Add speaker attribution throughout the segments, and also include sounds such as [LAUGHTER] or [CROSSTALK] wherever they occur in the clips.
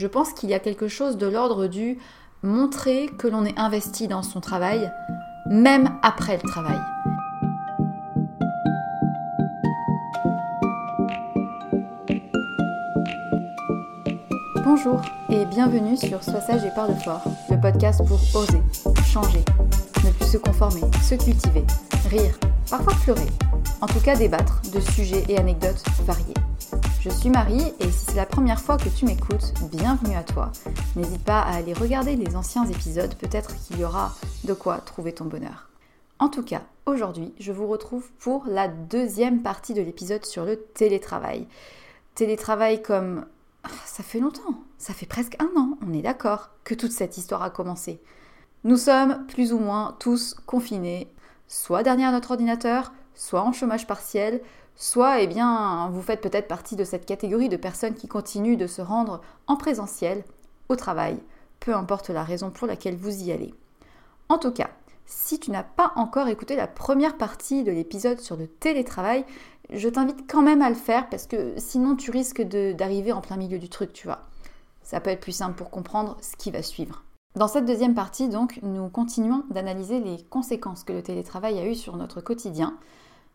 Speaker 1: Je pense qu'il y a quelque chose de l'ordre du montrer que l'on est investi dans son travail, même après le travail. Bonjour et bienvenue sur Sois sage et parle fort, le podcast pour oser, changer, ne plus se conformer, se cultiver, rire, parfois pleurer, en tout cas débattre de sujets et anecdotes variés. Je suis Marie et si c'est la première fois que tu m'écoutes, bienvenue à toi. N'hésite pas à aller regarder les anciens épisodes, peut-être qu'il y aura de quoi trouver ton bonheur. En tout cas, aujourd'hui, je vous retrouve pour la deuxième partie de l'épisode sur le télétravail. Télétravail comme... Ah, ça fait longtemps, ça fait presque un an, on est d'accord, que toute cette histoire a commencé. Nous sommes plus ou moins tous confinés, soit derrière notre ordinateur, soit en chômage partiel, soit eh bien, vous faites peut-être partie de cette catégorie de personnes qui continuent de se rendre en présentiel au travail, peu importe la raison pour laquelle vous y allez. En tout cas, si tu n'as pas encore écouté la première partie de l'épisode sur le télétravail, je t'invite quand même à le faire parce que sinon tu risques d'arriver en plein milieu du truc, tu vois. Ça peut être plus simple pour comprendre ce qui va suivre. Dans cette deuxième partie, donc, nous continuons d'analyser les conséquences que le télétravail a eues sur notre quotidien,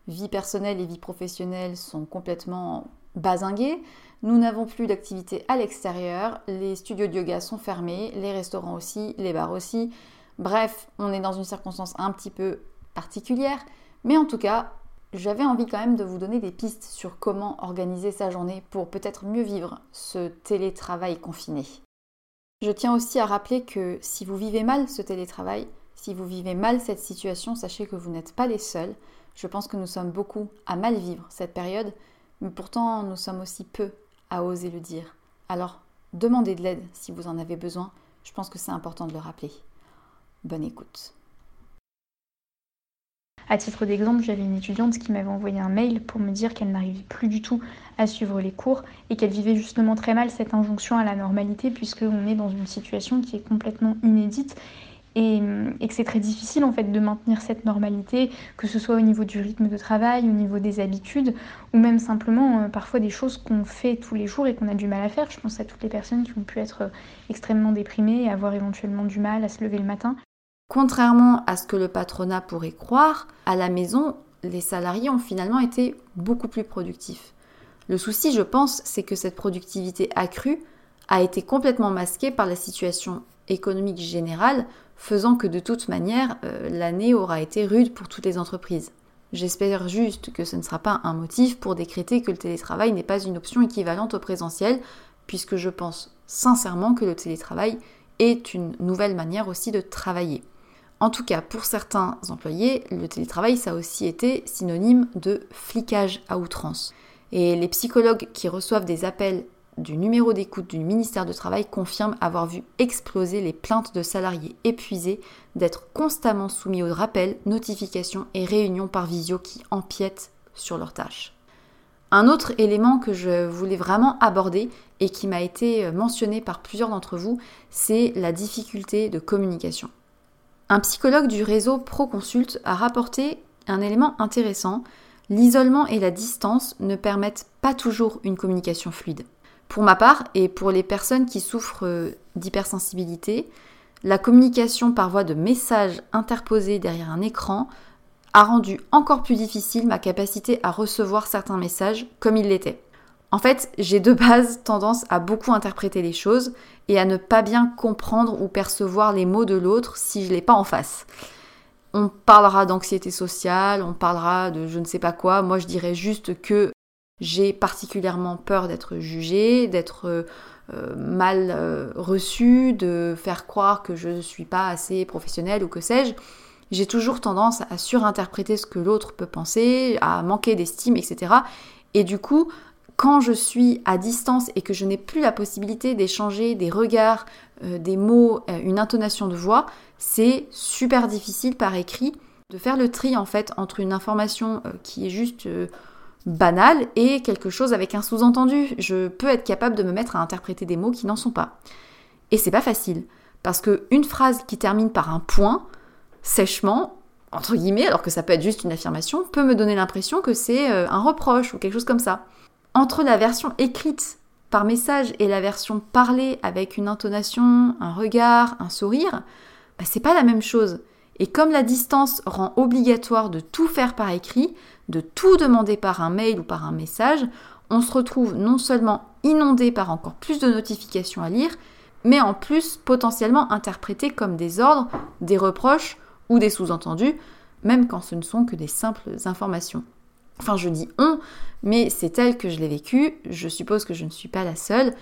Speaker 1: vie personnelle et vie professionnelle sont complètement basinguées. Nous n'avons plus d'activité à l'extérieur, les studios de yoga sont fermés, les restaurants aussi, les bars aussi. Bref, on est dans une circonstance un petit peu particulière, mais en tout cas, j'avais envie quand même de vous donner des pistes sur comment organiser sa journée pour peut-être mieux vivre ce télétravail confiné. Je tiens aussi à rappeler que si vous vivez mal ce télétravail, si vous vivez mal cette situation, sachez que vous n'êtes pas les seuls. Je pense que nous sommes beaucoup à mal vivre cette période, mais pourtant nous sommes aussi peu à oser le dire. Alors, demandez de l'aide si vous en avez besoin. Je pense que c'est important de le rappeler. Bonne écoute.
Speaker 2: À titre d'exemple, j'avais une étudiante qui m'avait envoyé un mail pour me dire qu'elle n'arrivait plus du tout à suivre les cours et qu'elle vivait justement très mal cette injonction à la normalité puisqu'on est dans une situation qui est complètement inédite et, que c'est très difficile en fait de maintenir cette normalité, que ce soit au niveau du rythme de travail, au niveau des habitudes, ou même simplement euh, parfois des choses qu'on fait tous les jours et qu'on a du mal à faire. Je pense à toutes les personnes qui ont pu être euh, extrêmement déprimées et avoir éventuellement du mal à se lever le matin.
Speaker 1: Contrairement à ce que le patronat pourrait croire, à la maison, les salariés ont finalement été beaucoup plus productifs. Le souci, je pense, c'est que cette productivité accrue a été complètement masquée par la situation économique générale, faisant que de toute manière, euh, l'année aura été rude pour toutes les entreprises. J'espère juste que ce ne sera pas un motif pour décréter que le télétravail n'est pas une option équivalente au présentiel, puisque je pense sincèrement que le télétravail est une nouvelle manière aussi de travailler. En tout cas, pour certains employés, le télétravail, ça a aussi été synonyme de flicage à outrance. Et les psychologues qui reçoivent des appels du numéro d'écoute du ministère du Travail confirment avoir vu exploser les plaintes de salariés épuisés d'être constamment soumis aux rappels, notifications et réunions par visio qui empiètent sur leurs tâches. Un autre élément que je voulais vraiment aborder et qui m'a été mentionné par plusieurs d'entre vous, c'est la difficulté de communication. Un psychologue du réseau Proconsult a rapporté un élément intéressant. L'isolement et la distance ne permettent pas toujours une communication fluide. Pour ma part, et pour les personnes qui souffrent euh, d'hypersensibilité, la communication par voie de messages interposés derrière un écran a rendu encore plus difficile ma capacité à recevoir certains messages comme ils l'étaient. En fait, j'ai de base tendance à beaucoup interpréter les choses et à ne pas bien comprendre ou percevoir les mots de l'autre si je ne l'ai pas en face. On parlera d'anxiété sociale, on parlera de je ne sais pas quoi. Moi, je dirais juste que j'ai particulièrement peur d'être jugée, d'être euh, mal euh, reçue, de faire croire que je ne suis pas assez professionnelle ou que sais-je. J'ai toujours tendance à surinterpréter ce que l'autre peut penser, à manquer d'estime, etc. Et du coup, quand je suis à distance et que je n'ai plus la possibilité d'échanger des regards, euh, des mots, euh, une intonation de voix, c'est super difficile par écrit de faire le tri en fait entre une information euh, qui est juste banale et quelque chose avec un sous-entendu. Je peux être capable de me mettre à interpréter des mots qui n'en sont pas. Et c'est pas facile parce que une phrase qui termine par un point sèchement entre guillemets, alors que ça peut être juste une affirmation, peut me donner l'impression que c'est un reproche ou quelque chose comme ça entre la version écrite par message et la version parlée avec une intonation, un regard, un sourire, bah, c'est pas la même chose. Et comme la distance rend obligatoire de tout faire par écrit, de tout demander par un mail ou par un message, on se retrouve non seulement inondé par encore plus de notifications à lire, mais en plus potentiellement interprété comme des ordres, des reproches ou des sous-entendus, même quand ce ne sont que des simples informations. Enfin, je dis on, mais c'est tel que je l'ai vécu. Je suppose que je ne suis pas la seule.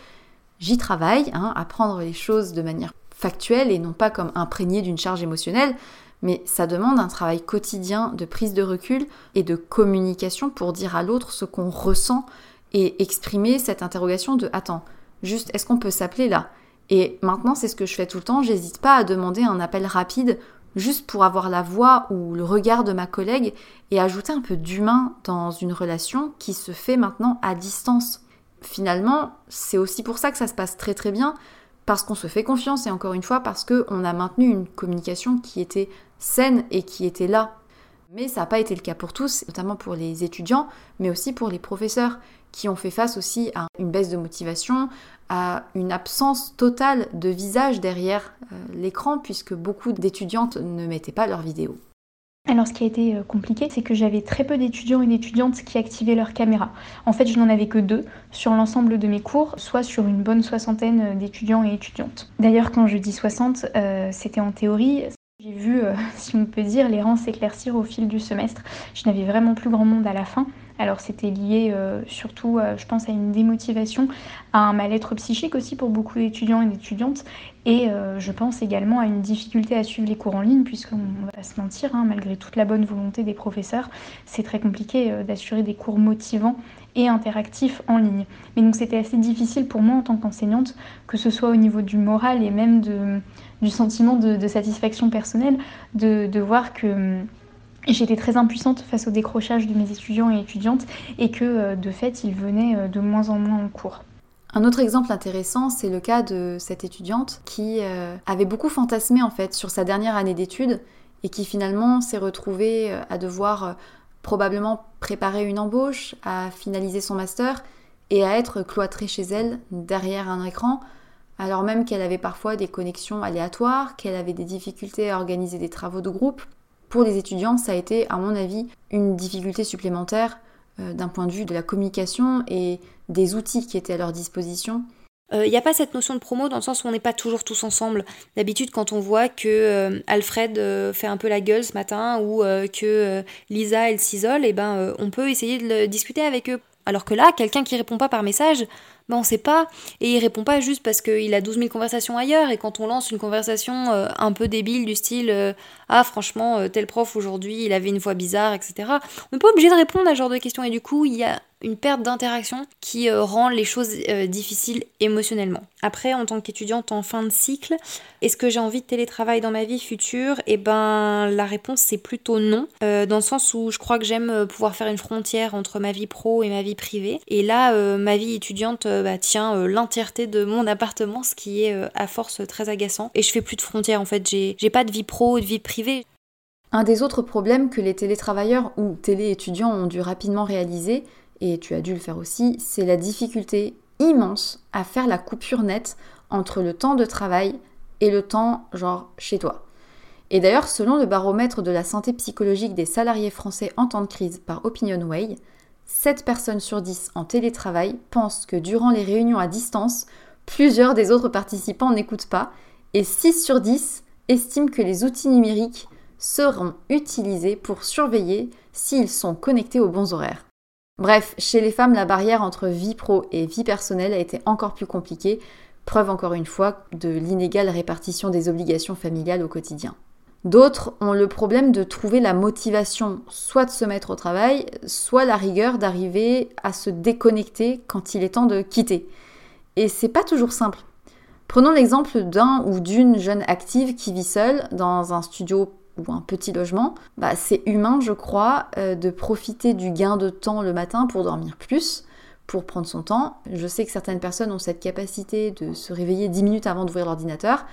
Speaker 1: J'y travaille, hein, à prendre les choses de manière factuelle et non pas comme imprégnée d'une charge émotionnelle, mais ça demande un travail quotidien de prise de recul et de communication pour dire à l'autre ce qu'on ressent et exprimer cette interrogation de attends, juste est-ce qu'on peut s'appeler là? Et maintenant, c'est ce que je fais tout le temps, j'hésite pas à demander un appel rapide juste pour avoir la voix ou le regard de ma collègue et ajouter un peu d'humain dans une relation qui se fait maintenant à distance. Finalement, c'est aussi pour ça que ça se passe très très bien, parce qu'on se fait confiance et encore une fois parce qu'on a maintenu une communication qui était saine et qui était là. Mais ça n'a pas été le cas pour tous, notamment pour les étudiants, mais aussi pour les professeurs qui ont fait face aussi à une baisse de motivation, à une absence totale de visage derrière euh, l'écran puisque beaucoup d'étudiantes ne mettaient pas leurs vidéos.
Speaker 2: Alors ce qui a été euh, compliqué, c'est que j'avais très peu d'étudiants et d'étudiantes qui activaient leur caméra. En fait, je n'en avais que deux sur l'ensemble de mes cours, soit sur une bonne soixantaine euh, d'étudiants et étudiantes. D'ailleurs, quand je dis 60, c'était en théorie. J'ai vu, [LAUGHS] si on peut dire, les rangs s'éclaircir au fil du semestre. Je n'avais vraiment plus grand monde à la fin. Alors c'était lié euh, surtout, euh, je pense, à une démotivation, à un mal-être psychique aussi pour beaucoup d'étudiants et d'étudiantes, et euh, je pense également à une difficulté à suivre les cours en ligne, puisqu'on va se mentir, hein, malgré toute la bonne volonté des professeurs, c'est très compliqué d'assurer des cours motivants et interactifs en ligne. Mais donc c'était assez difficile pour moi en tant qu'enseignante, que ce soit au niveau du moral et même du sentiment de, satisfaction personnelle, de voir que J'étais très impuissante face au décrochage de mes étudiants et étudiantes et que euh, de fait ils venaient euh, de moins en moins en cours.
Speaker 1: Un autre exemple intéressant, c'est le cas de cette étudiante qui euh, avait beaucoup fantasmé en fait sur sa dernière année d'études et qui finalement s'est retrouvée à devoir probablement préparer une embauche, à finaliser son master et à être cloîtrée chez elle derrière un écran, alors même qu'elle avait parfois des connexions aléatoires, qu'elle avait des difficultés à organiser des travaux de groupe. Pour les étudiants, ça a été, à mon avis, une difficulté supplémentaire euh, d'un point de vue de la communication et des outils qui étaient à leur disposition.
Speaker 3: Il euh, n'y a pas cette notion de promo dans le sens où on n'est pas toujours tous ensemble. D'habitude, quand on voit que euh, Alfred fait un peu la gueule ce matin ou que Lisa elle s'isole, et eh ben on peut essayer de discuter avec eux. Alors que là, quelqu'un qui répond pas par message, ben on sait pas. Et il répond pas juste parce qu'il a 12 000 conversations ailleurs. Et quand on lance une conversation euh, un peu débile du style euh, Ah, franchement, euh, tel prof aujourd'hui, il avait une voix bizarre, etc. On n'est pas obligé de répondre à ce genre de questions. Et du coup, il y a une perte d'interaction qui euh, rend les choses euh, difficiles émotionnellement. Après, en tant qu'étudiante en fin de cycle, est-ce que j'ai envie de télétravail dans ma vie future? Eh ben, la réponse c'est plutôt non, euh, dans le sens où je crois que j'aime pouvoir faire une frontière entre ma vie pro et ma vie privée. Et là, ma vie étudiante bah, tient l'entièreté de mon appartement, ce qui est à force très agaçant. Et je fais plus de frontières en fait, j'ai pas de vie pro, de vie privée.
Speaker 1: Un des autres problèmes que les télétravailleurs ou téléétudiants ont dû rapidement réaliser, et tu as dû le faire aussi, c'est la difficulté immense à faire la coupure nette entre le temps de travail et le temps genre chez toi. Et d'ailleurs, selon le baromètre de la santé psychologique des salariés français en temps de crise par OpinionWay, 7 personnes sur 10 en télétravail pensent que durant les réunions à distance, plusieurs des autres participants n'écoutent pas et 6 sur 10 estiment que les outils numériques seront utilisés pour surveiller s'ils sont connectés aux bons horaires. Bref, chez les femmes, la barrière entre vie pro et vie personnelle a été encore plus compliquée, preuve encore une fois de l'inégale répartition des obligations familiales au quotidien. D'autres ont le problème de trouver la motivation soit de se mettre au travail, soit la rigueur d'arriver à se déconnecter quand il est temps de quitter. Et c'est pas toujours simple. Prenons l'exemple d'un ou d'une jeune active qui vit seule dans un studio ou un petit logement, bah, c'est humain, je crois, euh, de profiter du gain de temps le matin pour dormir plus, pour prendre son temps. Je sais que certaines personnes ont cette capacité de se réveiller 10 minutes avant d'ouvrir l'ordinateur,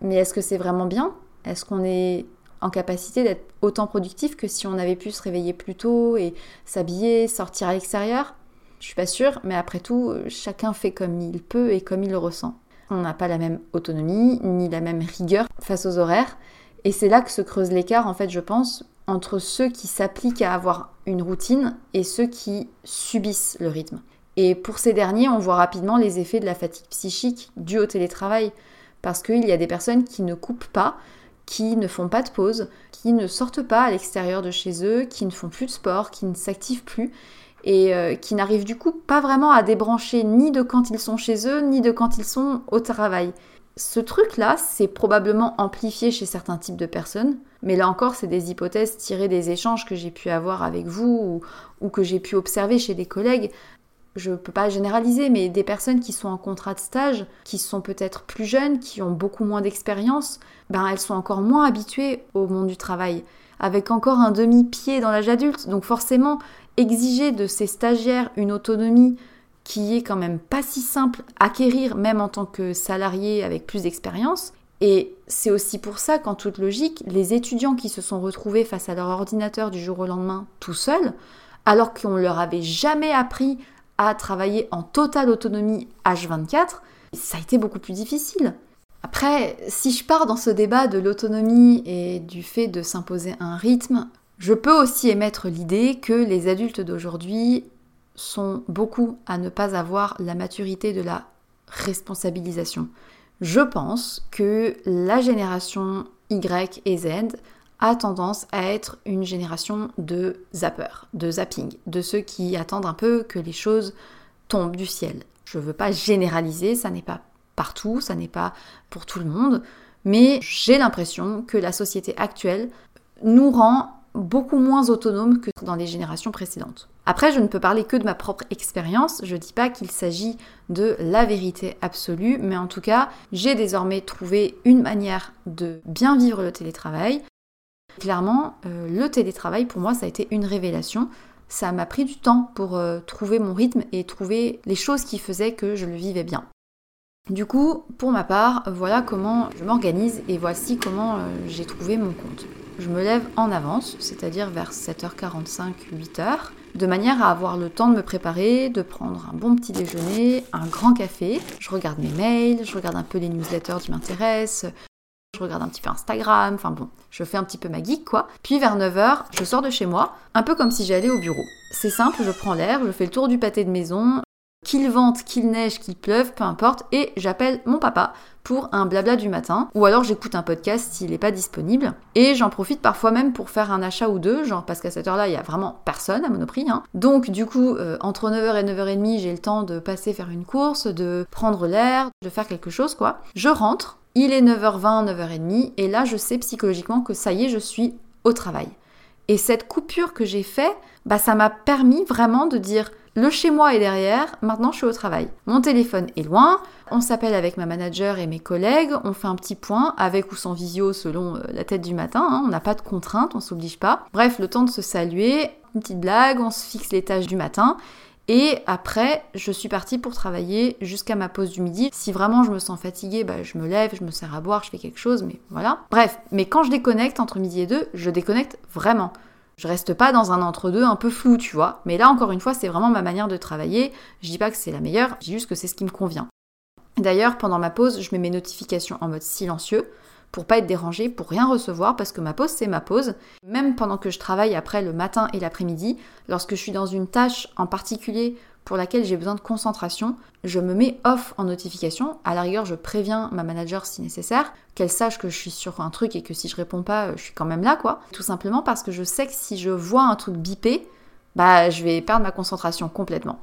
Speaker 1: mais est-ce que c'est vraiment bien? Est-ce qu'on est en capacité d'être autant productif que si on avait pu se réveiller plus tôt et s'habiller, sortir à l'extérieur? Je suis pas sûre, mais après tout, chacun fait comme il peut et comme il le ressent. On n'a pas la même autonomie ni la même rigueur face aux horaires. Et c'est là que se creuse l'écart, en fait, je pense, entre ceux qui s'appliquent à avoir une routine et ceux qui subissent le rythme. Et pour ces derniers, on voit rapidement les effets de la fatigue psychique due au télétravail, parce qu'il y a des personnes qui ne coupent pas, qui ne font pas de pause, qui ne sortent pas à l'extérieur de chez eux, qui ne font plus de sport, qui ne s'activent plus, et euh, qui n'arrivent du coup pas vraiment à débrancher ni de quand ils sont chez eux, ni de quand ils sont au travail ce truc-là, c'est probablement amplifié chez certains types de personnes, mais là encore, c'est des hypothèses tirées des échanges que j'ai pu avoir avec vous ou, que j'ai pu observer chez des collègues. Je ne peux pas généraliser, mais des personnes qui sont en contrat de stage, qui sont peut-être plus jeunes, qui ont beaucoup moins d'expérience, ben elles sont encore moins habituées au monde du travail, avec encore un demi-pied dans l'âge adulte. Donc forcément, exiger de ces stagiaires une autonomie qui est quand même pas si simple à acquérir même en tant que salarié avec plus d'expérience. Et c'est aussi pour ça qu'en toute logique, les étudiants qui se sont retrouvés face à leur ordinateur du jour au lendemain tout seuls, alors qu'on leur avait jamais appris à travailler en totale autonomie H24, ça a été beaucoup plus difficile. Après, si je pars dans ce débat de l'autonomie et du fait de s'imposer un rythme, je peux aussi émettre l'idée que les adultes d'aujourd'hui sont beaucoup à ne pas avoir la maturité de la responsabilisation. Je pense que la génération Y et Z a tendance à être une génération de zappers, de zapping, de ceux qui attendent un peu que les choses tombent du ciel. Je ne veux pas généraliser, ça n'est pas partout, ça n'est pas pour tout le monde, mais j'ai l'impression que la société actuelle nous rend beaucoup moins autonomes que dans les générations précédentes. Après, je ne peux parler que de ma propre expérience, je ne dis pas qu'il s'agit de la vérité absolue, mais en tout cas, j'ai désormais trouvé une manière de bien vivre le télétravail. Clairement, euh, le télétravail, pour moi, ça a été une révélation. ça m'a pris du temps pour euh, trouver mon rythme et trouver les choses qui faisaient que je le vivais bien. Du coup, pour ma part, voilà comment je m'organise et voici comment euh, j'ai trouvé mon compte. Je me lève en avance, c'est-à-dire vers 7h45, 8h, de manière à avoir le temps de me préparer, de prendre un bon petit déjeuner, un grand café. Je regarde mes mails, je regarde un peu les newsletters qui m'intéressent, je regarde un petit peu Instagram, enfin bon, je fais un petit peu ma geek quoi. Puis vers 9h, je sors de chez moi, un peu comme si j'allais au bureau. C'est simple, je prends l'air, je fais le tour du pâté de maison, qu'il vente, qu'il neige, qu'il pleuve, peu importe, et j'appelle mon papa pour un blabla du matin, ou alors j'écoute un podcast s'il n'est pas disponible, et j'en profite parfois même pour faire un achat ou deux, genre parce qu'à cette heure-là, il y a vraiment personne à Monoprix. Hein. Donc du coup, euh, entre 9h et 9h30, j'ai le temps de passer faire une course, de prendre l'air, de faire quelque chose, quoi. Je rentre, il est 9h20, 9h30, et là, je sais psychologiquement que ça y est, je suis au travail. Et cette coupure que j'ai fait, bah ça m'a permis vraiment de dire le chez moi est derrière, maintenant je suis au travail. Mon téléphone est loin, on s'appelle avec ma manager et mes collègues, on fait un petit point avec ou sans visio selon euh, la tête du matin, hein. on n'a pas de contraintes, on s'oblige pas. Bref, le temps de se saluer, une petite blague, on se fixe les tâches du matin. Et après, je suis partie pour travailler jusqu'à ma pause du midi. Si vraiment je me sens fatiguée, bah, je me lève, je me sers à boire, je fais quelque chose, mais voilà. Bref, mais quand je déconnecte entre midi et deux, je déconnecte vraiment. Je reste pas dans un entre-deux un peu flou, tu vois. Mais là, encore une fois, c'est vraiment ma manière de travailler. Je dis pas que c'est la meilleure, je dis juste que c'est ce qui me convient. D'ailleurs, pendant ma pause, je mets mes notifications en mode silencieux pour pas être dérangée, pour rien recevoir, parce que ma pause, c'est ma pause. Même pendant que je travaille après le matin et l'après-midi, lorsque je suis dans une tâche en particulier pour laquelle j'ai besoin de concentration, je me mets off en notification. À la rigueur, je préviens ma manager si nécessaire, qu'elle sache que je suis sur un truc et que si je réponds pas, je suis quand même là, quoi. Tout simplement parce que je sais que si je vois un truc bipé, bah je vais perdre ma concentration complètement.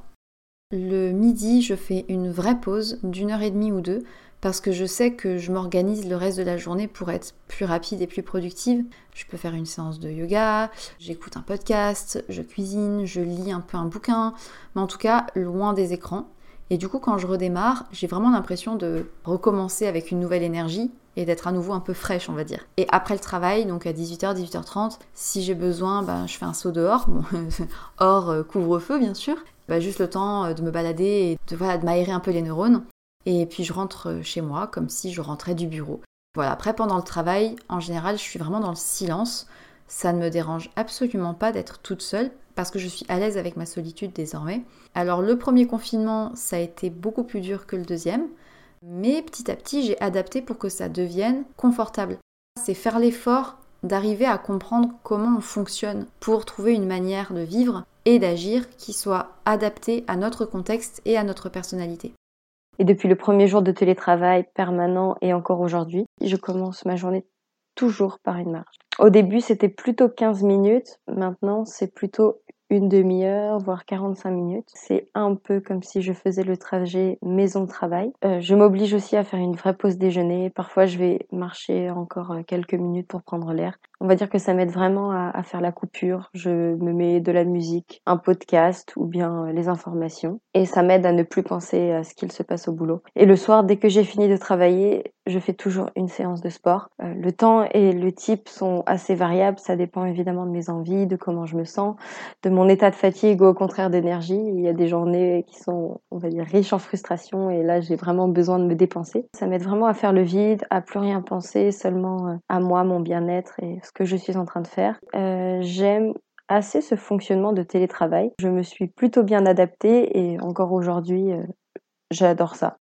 Speaker 1: Le midi, je fais une vraie pause d'une heure et demie ou deux parce que je sais que je m'organise le reste de la journée pour être plus rapide et plus productive. Je peux faire une séance de yoga, j'écoute un podcast, je cuisine, je lis un peu un bouquin, mais en tout cas loin des écrans. Et du coup, quand je redémarre, j'ai vraiment l'impression de recommencer avec une nouvelle énergie et d'être à nouveau un peu fraîche, on va dire. Et après le travail, donc à 18h, 18h30, si j'ai besoin, ben, je fais un saut dehors, bon, [LAUGHS] hors euh, couvre-feu bien sûr, bah, juste le temps euh, de me balader et de, voilà, de m'aérer un peu les neurones. Et puis je rentre euh, chez moi comme si je rentrais du bureau. Voilà, après pendant le travail, en général, je suis vraiment dans le silence. Ça ne me dérange absolument pas d'être toute seule parce que je suis à l'aise avec ma solitude désormais. Alors le premier confinement, ça a été beaucoup plus dur que le deuxième, mais petit à petit, j'ai adapté pour que ça devienne confortable. C'est faire l'effort d'arriver à comprendre comment on fonctionne pour trouver une manière de vivre et d'agir qui soit adaptée à notre contexte et à notre personnalité.
Speaker 4: Et depuis le premier jour de télétravail permanent et encore aujourd'hui, je commence ma journée toujours par une marche. Au début, c'était plutôt 15 minutes. Maintenant, c'est plutôt une demi-heure, voire 45 minutes. C'est un peu comme si je faisais le trajet maison-travail. Euh, je m'oblige aussi à faire une vraie pause déjeuner. Parfois, je vais marcher encore euh, quelques minutes pour prendre l'air. On va dire que ça m'aide vraiment à, faire la coupure. Je me mets de la musique, un podcast ou bien euh, les informations. Et ça m'aide à ne plus penser à ce qu'il se passe au boulot. Et le soir, dès que j'ai fini de travailler, je fais toujours une séance de sport. le temps et le type sont assez variables. Ça dépend évidemment de mes envies, de comment je me sens, de mon état de fatigue ou au contraire d'énergie. Il y a des journées qui sont, on va dire, riches en frustration et là, j'ai vraiment besoin de me dépenser. Ça m'aide vraiment à faire le vide, à plus rien penser, seulement euh, à moi, mon bien-être et que je suis en train de faire. Euh, j'aime assez ce fonctionnement de télétravail. Je me suis plutôt bien adaptée et encore aujourd'hui, euh, j'adore ça.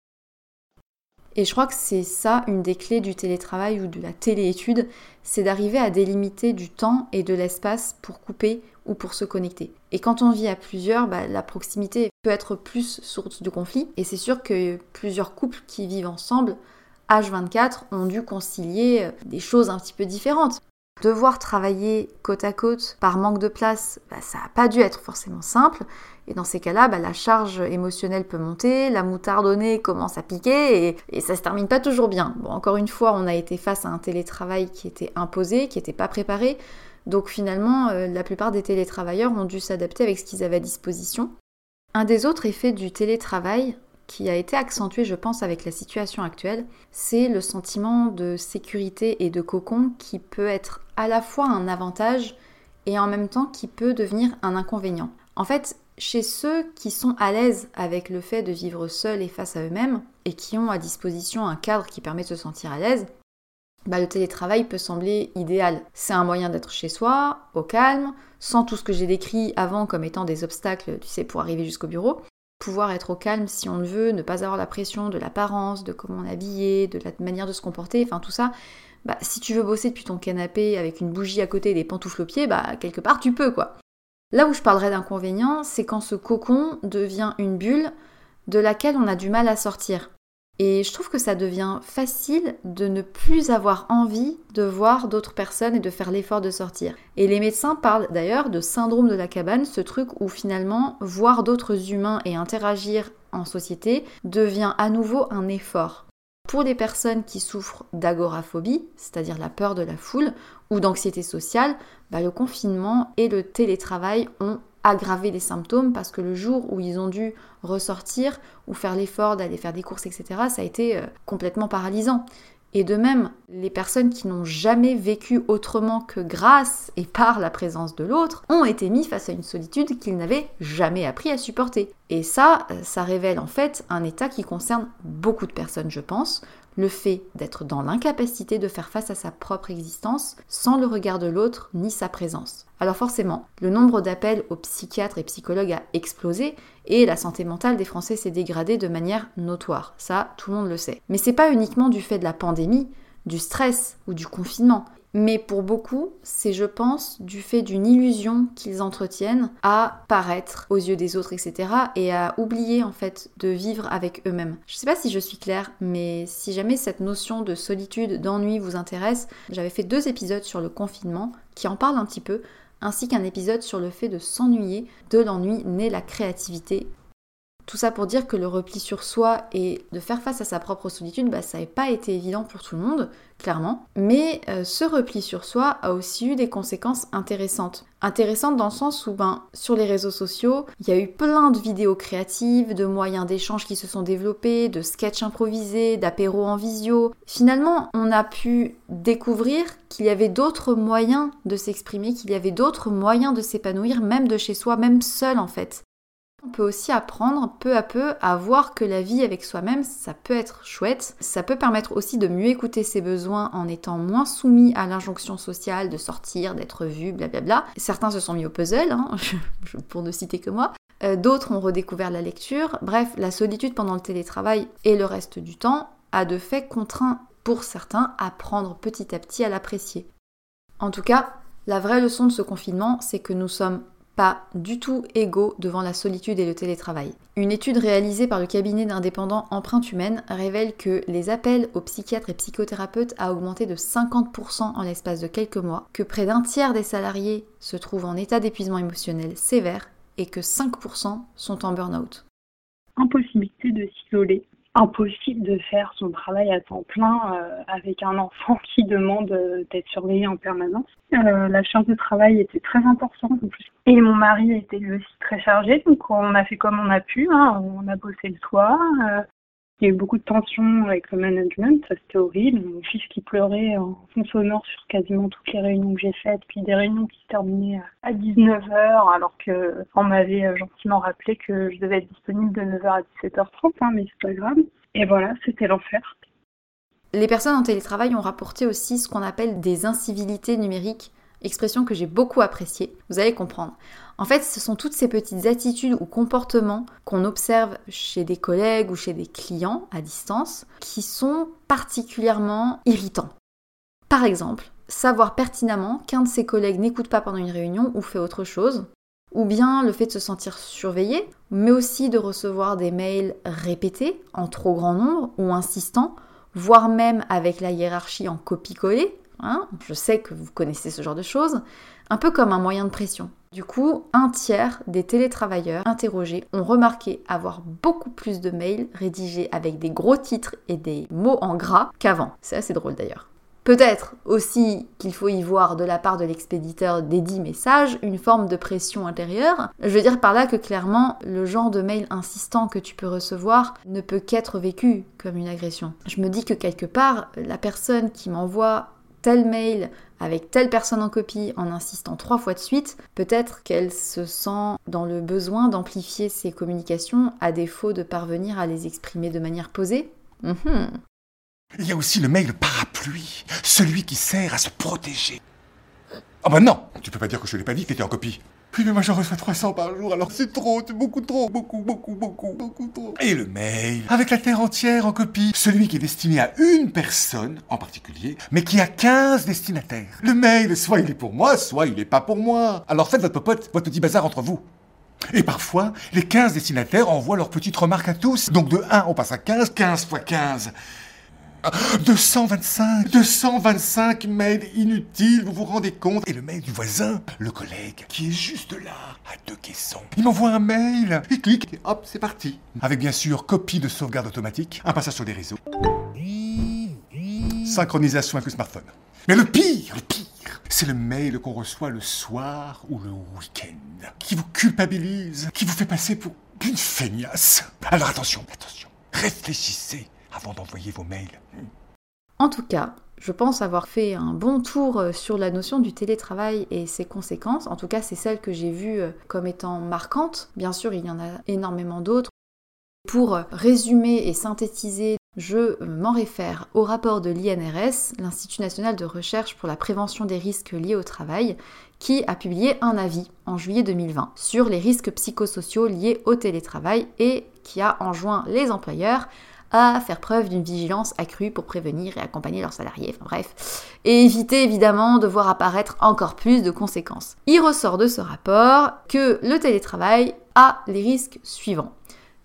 Speaker 1: Et je crois que c'est ça une des clés du télétravail ou de la téléétude, c'est d'arriver à délimiter du temps et de l'espace pour couper ou pour se connecter. Et quand on vit à plusieurs, bah, la proximité peut être plus source de conflit. Et c'est sûr que plusieurs couples qui vivent ensemble, H24, ont dû concilier euh, des choses un petit peu différentes. Devoir travailler côte à côte par manque de place, bah, ça n'a pas dû être forcément simple. Et dans ces cas-là, bah, la charge émotionnelle peut monter, la nez commence à piquer et, et ça se termine pas toujours bien. Bon, encore une fois, on a été face à un télétravail qui était imposé, qui n'était pas préparé. Donc finalement, euh, la plupart des télétravailleurs ont dû s'adapter avec ce qu'ils avaient à disposition. Un des autres effets du télétravail, qui a été accentué, je pense, avec la situation actuelle, c'est le sentiment de sécurité et de cocon qui peut être à la fois un avantage et en même temps qui peut devenir un inconvénient. En fait, chez ceux qui sont à l'aise avec le fait de vivre seuls et face à eux-mêmes, et qui ont à disposition un cadre qui permet de se sentir à l'aise, bah, le télétravail peut sembler idéal. C'est un moyen d'être chez soi, au calme, sans tout ce que j'ai décrit avant comme étant des obstacles, tu sais, pour arriver jusqu'au bureau. Pouvoir être au calme si on le veut, ne pas avoir la pression de l'apparence, de comment on est habillé, de la manière de se comporter, enfin tout ça. Bah, si tu veux bosser depuis ton canapé avec une bougie à côté et des pantoufles aux pieds, bah quelque part tu peux quoi. Là où je parlerai d'inconvénient, c'est quand ce cocon devient une bulle de laquelle on a du mal à sortir. Et je trouve que ça devient facile de ne plus avoir envie de voir d'autres personnes et de faire l'effort de sortir. Et les médecins parlent d'ailleurs de syndrome de la cabane, ce truc où finalement voir d'autres humains et interagir en société devient à nouveau un effort. Pour les personnes qui souffrent d'agoraphobie, c'est-à-dire la peur de la foule, ou d'anxiété sociale, bah, le confinement et le télétravail ont aggraver les symptômes parce que le jour où ils ont dû ressortir ou faire l'effort d'aller faire des courses, etc., ça a été euh, complètement paralysant. Et de même, les personnes qui n'ont jamais vécu autrement que grâce et par la présence de l'autre ont été mis face à une solitude qu'ils n'avaient jamais appris à supporter. Et ça, euh, ça révèle en fait un état qui concerne beaucoup de personnes, je pense, le fait d'être dans l'incapacité de faire face à sa propre existence sans le regard de l'autre ni sa présence. Alors forcément, le nombre d'appels aux psychiatres et psychologues a explosé et la santé mentale des Français s'est dégradée de manière notoire. Ça, tout le monde le sait. Mais c'est pas uniquement du fait de la pandémie, du stress ou du confinement. Mais pour beaucoup, c'est, je pense, du fait d'une illusion qu'ils entretiennent à paraître aux yeux des autres, etc. et à oublier en fait de vivre avec eux-mêmes. Je sais pas si je suis claire, mais si jamais cette notion de solitude, d'ennui vous intéresse, j'avais fait deux épisodes sur le confinement qui en parlent un petit peu ainsi qu'un épisode sur le fait de s'ennuyer. De l'ennui naît la créativité tout ça pour dire que le repli sur soi et de faire face à sa propre solitude, bah, ça n'a pas été évident pour tout le monde, clairement. Mais euh, ce repli sur soi a aussi eu des conséquences intéressantes. Intéressantes dans le sens où, ben, sur les réseaux sociaux, il y a eu plein de vidéos créatives, de moyens d'échange qui se sont développés, de sketchs improvisés, d'apéros en visio. Finalement, on a pu découvrir qu'il y avait d'autres moyens de s'exprimer, qu'il y avait d'autres moyens de s'épanouir, même de chez soi, même seul en fait. On peut aussi apprendre peu à peu à voir que la vie avec soi-même, ça peut être chouette. Ça peut permettre aussi de mieux écouter ses besoins en étant moins soumis à l'injonction sociale de sortir, d'être vu, blablabla. Certains se sont mis au puzzle, hein, [LAUGHS] pour ne citer que moi. Euh, d'autres ont redécouvert la lecture. Bref, la solitude pendant le télétravail et le reste du temps a de fait contraint pour certains à apprendre petit à petit à l'apprécier. En tout cas, la vraie leçon de ce confinement, c'est que nous sommes pas du tout égaux devant la solitude et le télétravail. Une étude réalisée par le cabinet d'indépendants Empreinte Humaine révèle que les appels aux psychiatres et psychothérapeutes a augmenté de 50% en l'espace de quelques mois, que près d'un tiers des salariés se trouvent en état d'épuisement émotionnel sévère et que 5% sont en burn-out.
Speaker 5: Impossibilité de s'isoler impossible de faire son travail à temps plein euh, avec un enfant [LAUGHS] qui demande euh, d'être surveillé en permanence. Euh, la charge de travail était très importante. Et mon mari était lui aussi très chargé, donc on a fait comme on a pu. Hein. On a bossé le soir, il y a eu beaucoup de tensions avec le management, ça c'était horrible. Mon fils qui pleurait en fond sonore sur quasiment toutes les réunions que j'ai faites, puis des réunions qui se terminaient à 19h, alors que on m'avait euh, gentiment rappelé que je devais être disponible de 9h à 17h30, hein, mais c'est pas grave. Et voilà, c'était l'enfer.
Speaker 1: Les personnes en télétravail ont rapporté aussi ce qu'on appelle des incivilités numériques expression que j'ai beaucoup appréciée, vous allez comprendre. En fait, ce sont toutes ces petites attitudes ou comportements qu'on observe chez des collègues ou chez des clients à distance qui sont particulièrement irritants. Par exemple, savoir pertinemment qu'un de ses collègues n'écoute pas pendant une réunion ou fait autre chose, ou bien le fait de se sentir surveillé, mais aussi de recevoir des mails répétés en trop grand nombre ou insistants, voire même avec la hiérarchie en copie-coller, Hein, je sais que vous connaissez ce genre de choses, un peu comme un moyen de pression. Du coup, un tiers des télétravailleurs interrogés ont remarqué avoir beaucoup plus de mails rédigés avec des gros titres et des mots en gras qu'avant. C'est assez drôle d'ailleurs. Peut-être aussi qu'il faut y voir de la part de l'expéditeur des dix messages une forme de pression intérieure. Je veux dire par là que clairement, le genre de mail insistant que tu peux recevoir ne peut qu'être vécu comme une agression. Je me dis que quelque part, la personne qui m'envoie tel mail avec telle personne en copie en insistant trois fois de suite, peut-être qu'elle se sent dans le besoin d'amplifier ses communications à défaut de parvenir à les exprimer de manière posée. Mhm.
Speaker 6: Il y a aussi le mail parapluie, celui qui sert à se protéger. Ah bah non, tu peux pas dire que je l'ai pas dit que en copie. Oui, mais moi j'en reçois 300 par jour, alors c'est trop, c'est beaucoup trop, beaucoup, beaucoup, beaucoup, beaucoup trop. Et le mail, avec la terre entière en copie, celui qui est destiné à une personne en particulier, mais qui a 15 destinataires. Le mail, soit il est pour moi, soit il est pas pour moi. Alors faites votre popote, votre petit bazar entre vous. Et parfois, les 15 destinataires envoient leurs petites remarques à tous. Donc de 1, on passe à 15, 15 fois 15. 225 225 mails inutiles, vous vous rendez compte Et le mail du voisin, le collègue, qui est juste là, à deux caissons. Il m'envoie un mail, il clique, et hop, c'est parti. Avec bien sûr copie de sauvegarde automatique, un passage sur les réseaux. Synchronisation avec le smartphone. Mais le pire, le pire, c'est le mail qu'on reçoit le soir ou le week-end, qui vous culpabilise, qui vous fait passer pour une feignasse. Alors attention, attention, réfléchissez d'envoyer vos mails.
Speaker 1: En tout cas, je pense avoir fait un bon tour euh, sur la notion du télétravail et ses conséquences. En tout cas, c'est celle que j'ai vue euh, comme étant marquante. Bien sûr, il y en a énormément d'autres. Pour euh, résumer et synthétiser, je m'en réfère au rapport de l'INRS, l'Institut national de recherche pour la prévention des risques liés au travail, qui a publié un avis en juillet 2020 sur les risques psychosociaux liés au télétravail et qui a enjoint les employeurs à faire preuve d'une vigilance accrue pour prévenir et accompagner leurs salariés, enfin bref, et éviter évidemment de voir apparaître encore plus de conséquences. Il ressort de ce rapport que le télétravail a les risques suivants.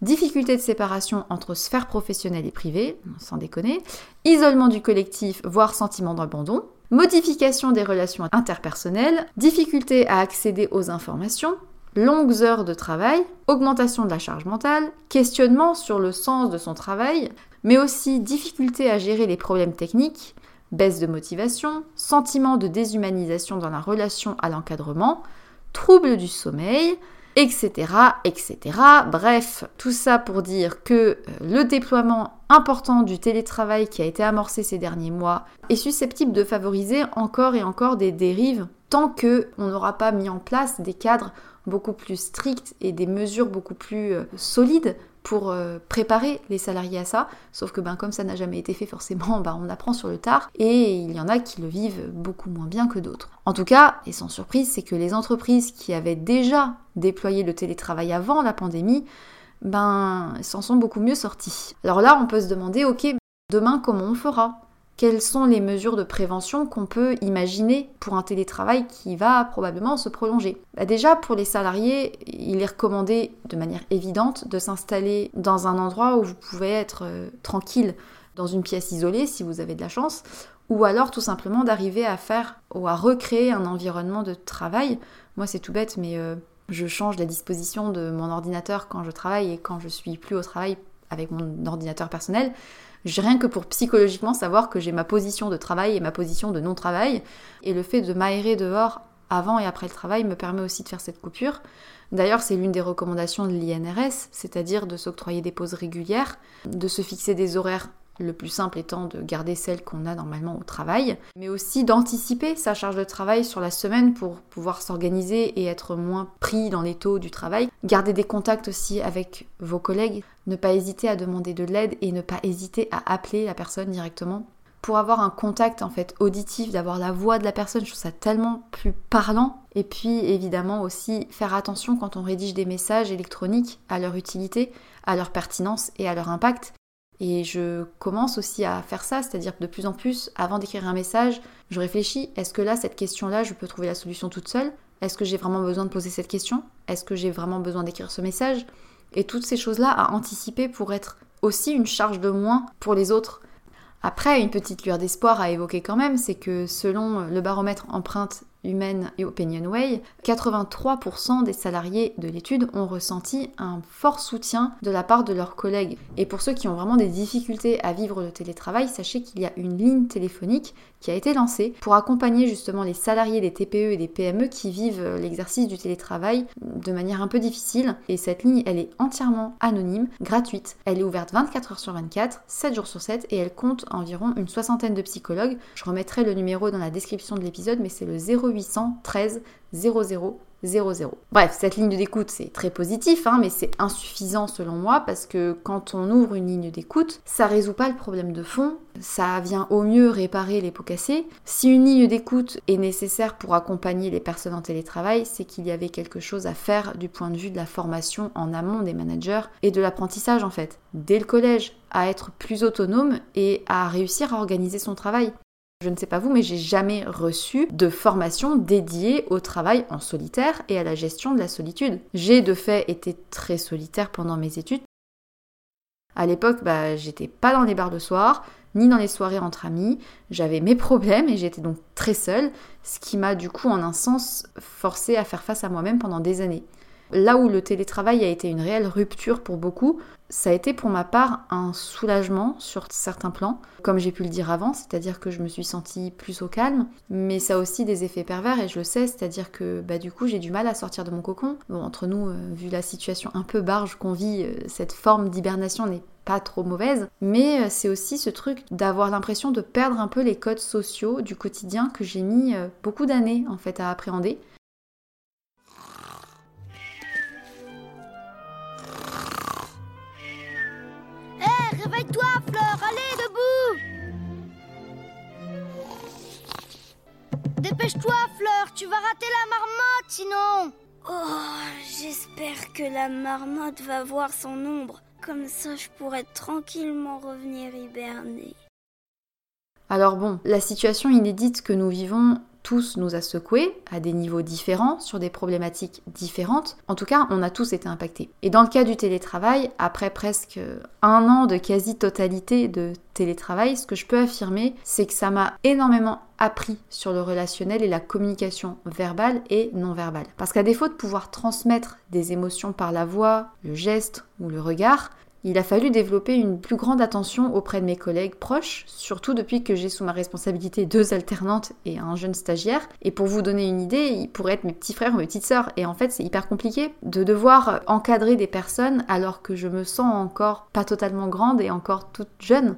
Speaker 1: Difficulté de séparation entre sphère professionnelle et privée, sans déconner, isolement du collectif, voire sentiment d'abandon, modification des relations interpersonnelles, difficulté à accéder aux informations, longues heures de travail, augmentation de la charge mentale, questionnement sur le sens de son travail, mais aussi difficulté à gérer les problèmes techniques, baisse de motivation, sentiment de déshumanisation dans la relation à l'encadrement, troubles du sommeil, etc., etc. Bref, tout ça pour dire que euh, le déploiement important du télétravail qui a été amorcé ces derniers mois est susceptible de favoriser encore et encore des dérives tant que on n'aura pas mis en place des cadres beaucoup plus strictes et des mesures beaucoup plus euh, solides pour euh, préparer les salariés à ça. Sauf que ben, comme ça n'a jamais été fait forcément, [LAUGHS] ben, on apprend sur le tard et il y en a qui le vivent beaucoup moins bien que d'autres. En tout cas, et sans surprise, c'est que les entreprises qui avaient déjà déployé le télétravail avant la pandémie, ben, s'en sont beaucoup mieux sorties. Alors là, on peut se demander, ok, demain, comment on fera? Quelles sont les mesures de prévention qu'on peut imaginer pour un télétravail qui va probablement se prolonger? Bah Déjà, pour les salariés, il est recommandé de manière évidente de s'installer dans un endroit où vous pouvez être euh, tranquille, dans une pièce isolée si vous avez de la chance, ou alors tout simplement d'arriver à faire ou à recréer un environnement de travail. Moi, c'est tout bête, mais euh, je change la disposition de mon ordinateur quand je travaille et quand je suis plus au travail avec mon ordinateur personnel. J'ai rien que pour psychologiquement savoir que j'ai ma position de travail et ma position de non-travail. Et le fait de m'aérer dehors avant et après le travail me permet aussi de faire cette coupure. D'ailleurs, c'est l'une des recommandations de l'INRS, c'est-à-dire de s'octroyer des pauses régulières, de se fixer des horaires le plus simple étant de garder celle qu'on a normalement au travail, mais aussi d'anticiper sa charge de travail sur la semaine pour pouvoir s'organiser et être moins pris dans les taux du travail. Garder des contacts aussi avec vos collègues, ne pas hésiter à demander de l'aide et ne pas hésiter à appeler la personne directement pour avoir un contact en fait auditif, d'avoir la voix de la personne, je trouve ça tellement plus parlant. Et puis évidemment aussi faire attention quand on rédige des messages électroniques à leur utilité, à leur pertinence et à leur impact. Et je commence aussi à faire ça, c'est-à-dire de plus en plus, avant d'écrire un message, je réfléchis, est-ce que là, cette question-là, je peux trouver la solution toute seule? Est-ce que j'ai vraiment besoin de poser cette question? Est-ce que j'ai vraiment besoin d'écrire ce message? Et toutes ces choses-là à anticiper pour être aussi une charge de moins pour les autres. Après, une petite lueur d'espoir à évoquer quand même, c'est que selon le baromètre empreinte humaine et OpinionWay, 83% des salariés de l'étude ont ressenti un fort soutien de la part de leurs collègues. Et pour ceux qui ont vraiment des difficultés à vivre le télétravail, sachez qu'il y a une ligne téléphonique qui a été lancée pour accompagner justement les salariés des TPE et des PME qui vivent l'exercice du télétravail de manière un peu difficile. Et cette ligne, elle est entièrement anonyme, gratuite. Elle est ouverte 24 heures sur 24, 7 jours sur 7 et elle compte environ une soixantaine de psychologues. Je remettrai le numéro dans la description de l'épisode, mais c'est le 0800 13 00 0,0. Bref, cette ligne d'écoute, c'est très positif, hein, mais c'est insuffisant selon moi parce que quand on ouvre une ligne d'écoute, ça résout pas le problème de fond, ça vient au mieux réparer les pots cassés. Si une ligne d'écoute est nécessaire pour accompagner les personnes en télétravail, c'est qu'il y avait quelque chose à faire du point de vue de la formation en amont des managers et de l'apprentissage en fait, dès le collège, à être plus autonome et à réussir à organiser son travail. Je ne sais pas vous, mais j'ai jamais reçu de formation dédiée au travail en solitaire et à la gestion de la solitude. J'ai de fait été très solitaire pendant mes études. À l'époque, bah, j'étais pas dans les bars le soir, ni dans les soirées entre amis. J'avais mes problèmes et j'étais donc très seule, ce qui m'a du coup, en un sens, forcé à faire face à moi-même pendant des années. Là où le télétravail a été une réelle rupture pour beaucoup, ça a été pour ma part un soulagement sur certains plans, comme j'ai pu le dire avant, c'est-à-dire que je me suis sentie plus au calme, mais ça a aussi des effets pervers et je le sais, c'est-à-dire que bah, du coup j'ai du mal à sortir de mon cocon. Bon, entre nous, euh, vu la situation un peu barge qu'on vit, euh, cette forme d'hibernation n'est pas trop mauvaise, mais euh, c'est aussi ce truc d'avoir l'impression de perdre un peu les codes sociaux du quotidien que j'ai mis beaucoup d'années en fait à appréhender.
Speaker 7: Réveille-toi, Fleur, allez, debout Dépêche-toi, Fleur, tu vas rater la marmotte sinon
Speaker 8: Oh, j'espère que la marmotte va voir son ombre. Comme ça, je pourrai tranquillement revenir hiberner.
Speaker 1: Alors bon, la situation inédite que nous vivons tous nous a secoués à des niveaux différents, sur des problématiques différentes. En tout cas, on a tous été impactés. Et dans le cas du télétravail, après presque un an de quasi-totalité de télétravail, ce que je peux affirmer, c'est que ça m'a énormément appris sur le relationnel et la communication verbale et non verbale. Parce qu'à défaut de pouvoir transmettre des émotions par la voix, le geste ou le regard, il a fallu développer une plus grande attention auprès de mes collègues proches, surtout depuis que j'ai sous ma responsabilité deux alternantes et un jeune stagiaire. Et pour vous donner une idée, ils pourraient être mes petits frères ou mes petites sœurs. Et en fait, c'est hyper compliqué de devoir encadrer des personnes alors que je me sens encore pas totalement grande et encore toute jeune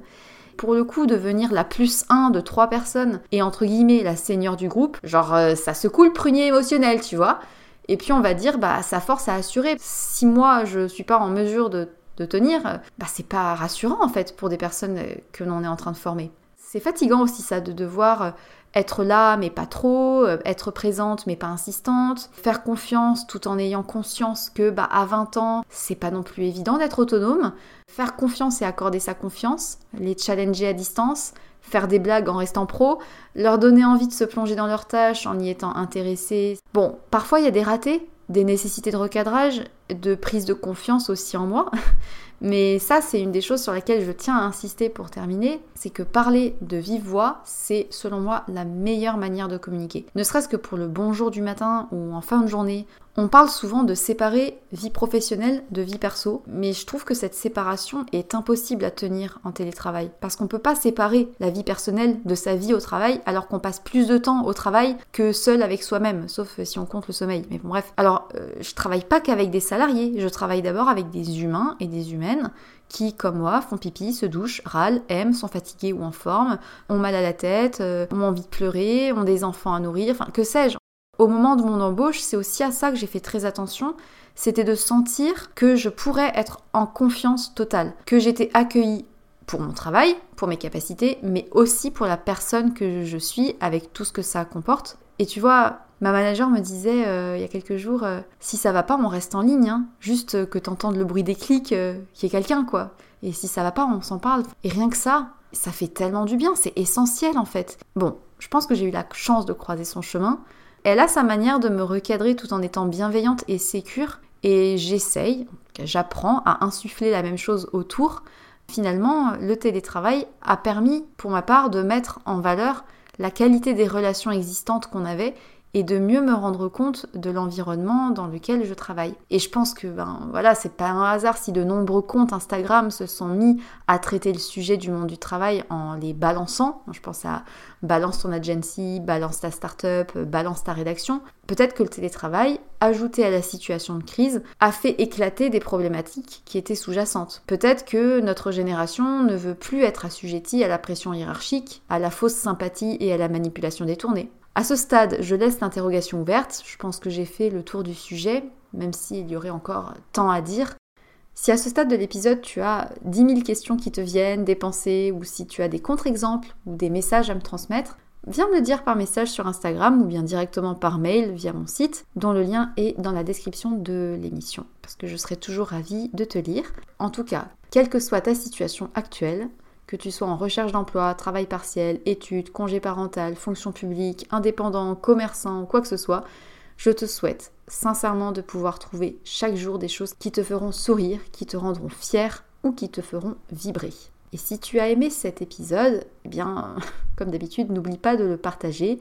Speaker 1: pour le coup devenir la plus 1 de trois personnes et entre guillemets la seigneur du groupe, genre euh, ça secoue le prunier émotionnel, tu vois. Et puis on va dire bah sa force à assurer. Si moi je suis pas en mesure de de tenir, bah c'est pas rassurant en fait pour des personnes euh, que l'on est en train de former. C'est fatigant aussi ça de devoir euh, être là mais pas trop, euh, être présente mais pas insistante, faire confiance tout en ayant conscience que bah à 20 ans, c'est pas non plus évident d'être autonome, faire confiance et accorder sa confiance, les challenger à distance, faire des blagues en restant pro, leur donner envie de se plonger dans leurs tâches en y étant intéressé. Bon, parfois il y a des ratés, des nécessités de recadrage, de prise de confiance aussi en moi. [LAUGHS] Mais ça, c'est une des choses sur lesquelles je tiens à insister pour terminer, c'est que parler de vive voix, c'est selon moi la meilleure manière de communiquer. Ne serait-ce que pour le bonjour du matin ou en fin de journée, on parle souvent de séparer vie professionnelle de vie perso, mais je trouve que cette séparation est impossible à tenir en télétravail parce qu'on ne peut pas séparer la vie personnelle de sa vie au travail alors qu'on passe plus de temps au travail que seul avec soi-même, sauf si on compte le sommeil. Mais bon bref. Alors, euh, je travaille pas qu'avec des salariés, je travaille d'abord avec des humains et des humaines qui, comme moi, font pipi, se douchent, râlent, aiment, sont fatigués ou en forme, ont mal à la tête, euh, ont envie de pleurer, ont des enfants à nourrir, enfin que sais-je. Au moment de mon embauche, c'est aussi à ça que j'ai fait très attention, c'était de sentir que je pourrais être en confiance totale, que j'étais accueillie pour mon travail, pour mes capacités, mais aussi pour la personne que je suis avec tout ce que ça comporte. Et tu vois, ma manager me disait euh, il y a quelques jours, euh, si ça va pas, on reste en ligne, hein. juste que t'entendes le bruit des clics, euh, qu'il y ait quelqu'un quoi. Et si ça va pas, on s'en parle. Et rien que ça, ça fait tellement du bien, c'est essentiel en fait. Bon, je pense que j'ai eu la chance de croiser son chemin, elle a sa manière de me recadrer tout en étant bienveillante et sécure, et j'essaye, j'apprends à insuffler la même chose autour. Finalement, le télétravail a permis, pour ma part, de mettre en valeur la qualité des relations existantes qu'on avait et de mieux me rendre compte de l'environnement dans lequel je travaille. Et je pense que ben voilà, c'est pas un hasard si de nombreux comptes Instagram se sont mis à traiter le sujet du monde du travail en les balançant. Je pense à balance ton agency, balance ta startup, balance ta rédaction. Peut-être que le télétravail, ajouté à la situation de crise, a fait éclater des problématiques qui étaient sous-jacentes. Peut-être que notre génération ne veut plus être assujettie à la pression hiérarchique, à la fausse sympathie et à la manipulation détournée. À ce stade, je laisse l'interrogation ouverte. Je pense que j'ai fait le tour du sujet, même s'il y aurait encore tant à dire. Si à ce stade de l'épisode tu as 10 000 questions qui te viennent, des pensées, ou si tu as des contre-exemples ou des messages à me transmettre, viens me le dire par message sur Instagram ou bien directement par mail via mon site, dont le lien est dans la description de l'émission, parce que je serai toujours ravie de te lire. En tout cas, quelle que soit ta situation actuelle, que tu sois en recherche d'emploi, travail partiel, études, congé parental, fonction publique, indépendant, commerçant, quoi que ce soit, je te souhaite sincèrement de pouvoir trouver chaque jour des choses qui te feront sourire, qui te rendront fier ou qui te feront vibrer. Et si tu as aimé cet épisode, eh bien, [LAUGHS] comme d'habitude, n'oublie pas de le partager.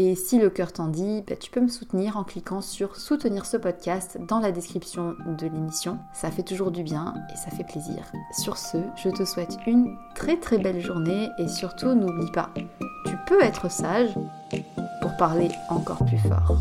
Speaker 1: Et si le cœur t'en dit, bah, tu peux me soutenir en cliquant sur soutenir ce podcast dans la description de l'émission. Ça fait toujours du bien et ça fait plaisir. Sur ce, je te souhaite une très très belle journée et surtout n'oublie pas, tu peux être sage pour parler encore plus fort.